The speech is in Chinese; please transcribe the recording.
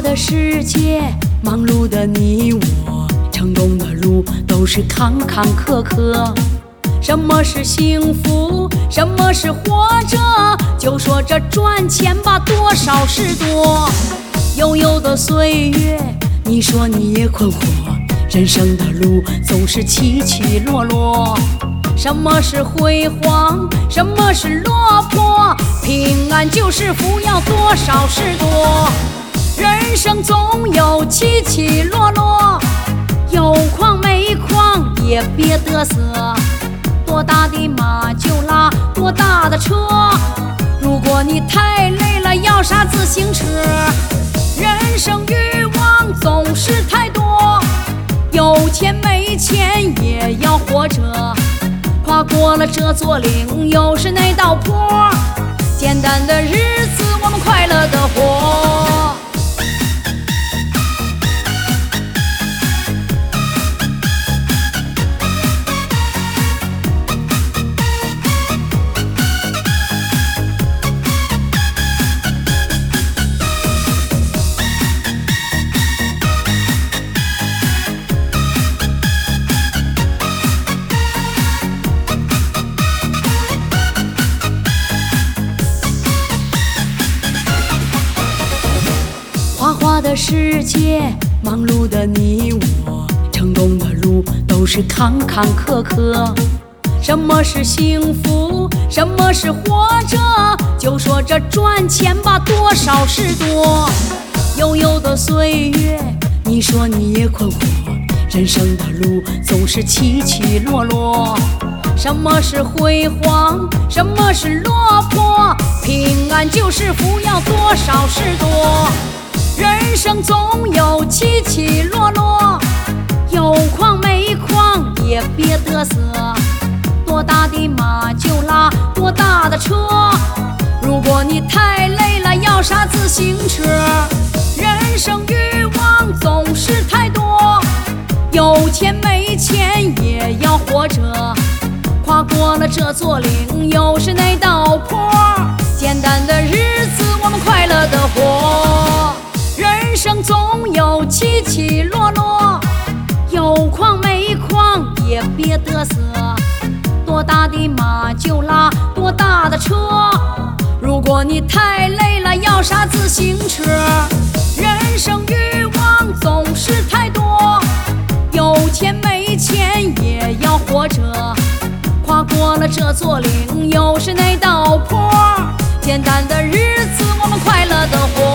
华的世界，忙碌的你我，成功的路都是坎坎坷坷。什么是幸福？什么是活着？就说这赚钱吧，多少是多。悠悠的岁月，你说你也困惑。人生的路总是起起落落。什么是辉煌？什么是落魄？平安就是福，要多少是多。人生总有起起落落，有矿没矿也别嘚瑟。多大的马就拉多大的车，如果你太累了，要啥自行车？人生欲望总是太多，有钱没钱也要活着。跨过了这座岭，又是那道坡，简单的日子的世界，忙碌的你我，成功的路都是坎坎坷坷。什么是幸福？什么是活着？就说这赚钱吧，多少是多。悠悠的岁月，你说你也困惑。人生的路总是起起落落。什么是辉煌？什么是落魄？平安就是福，要多少是多。人生总有起起落落，有矿没矿也别嘚瑟。多大的马就拉多大的车，如果你太累了，要啥自行车？人生欲望总是太多，有钱没钱也要活着。跨过了这座岭，又是那别嘚瑟。多大的马就拉多大的车，如果你太累了，要啥自行车？人生欲望总是太多，有钱没钱也要活着。跨过了这座岭，又是那道坡，简单的日子。我们快乐的活